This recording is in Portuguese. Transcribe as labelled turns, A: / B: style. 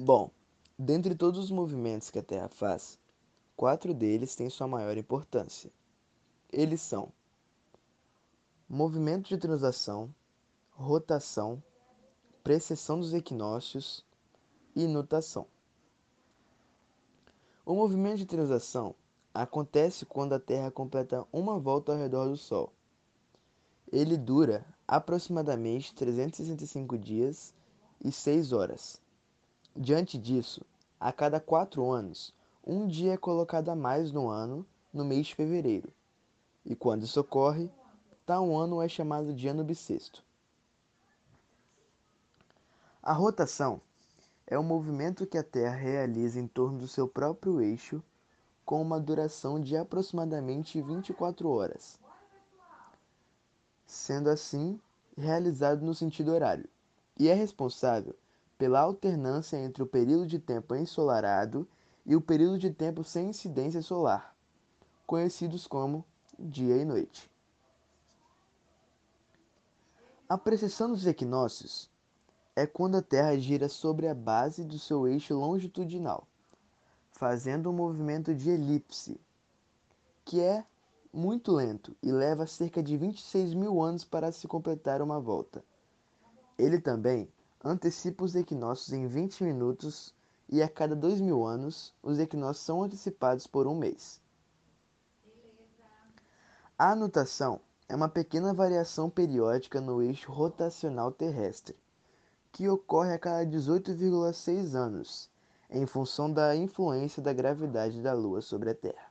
A: Bom, dentre todos os movimentos que a Terra faz, quatro deles têm sua maior importância. Eles são movimento de translação, rotação, precessão dos equinócios e nutação. O movimento de translação acontece quando a Terra completa uma volta ao redor do Sol. Ele dura aproximadamente 365 dias e 6 horas. Diante disso, a cada quatro anos, um dia é colocado a mais no ano no mês de fevereiro. E quando isso ocorre, tal ano é chamado de ano bissexto. A rotação é o movimento que a Terra realiza em torno do seu próprio eixo com uma duração de aproximadamente 24 horas, sendo assim realizado no sentido horário, e é responsável pela alternância entre o período de tempo ensolarado e o período de tempo sem incidência solar, conhecidos como dia e noite. A precessão dos equinócios é quando a Terra gira sobre a base do seu eixo longitudinal, fazendo um movimento de elipse, que é muito lento e leva cerca de 26 mil anos para se completar uma volta. Ele também antecipa os equinócios em 20 minutos e a cada dois mil anos os equinócios são antecipados por um mês. A nutação é uma pequena variação periódica no eixo rotacional terrestre, que ocorre a cada 18,6 anos, em função da influência da gravidade da Lua sobre a Terra.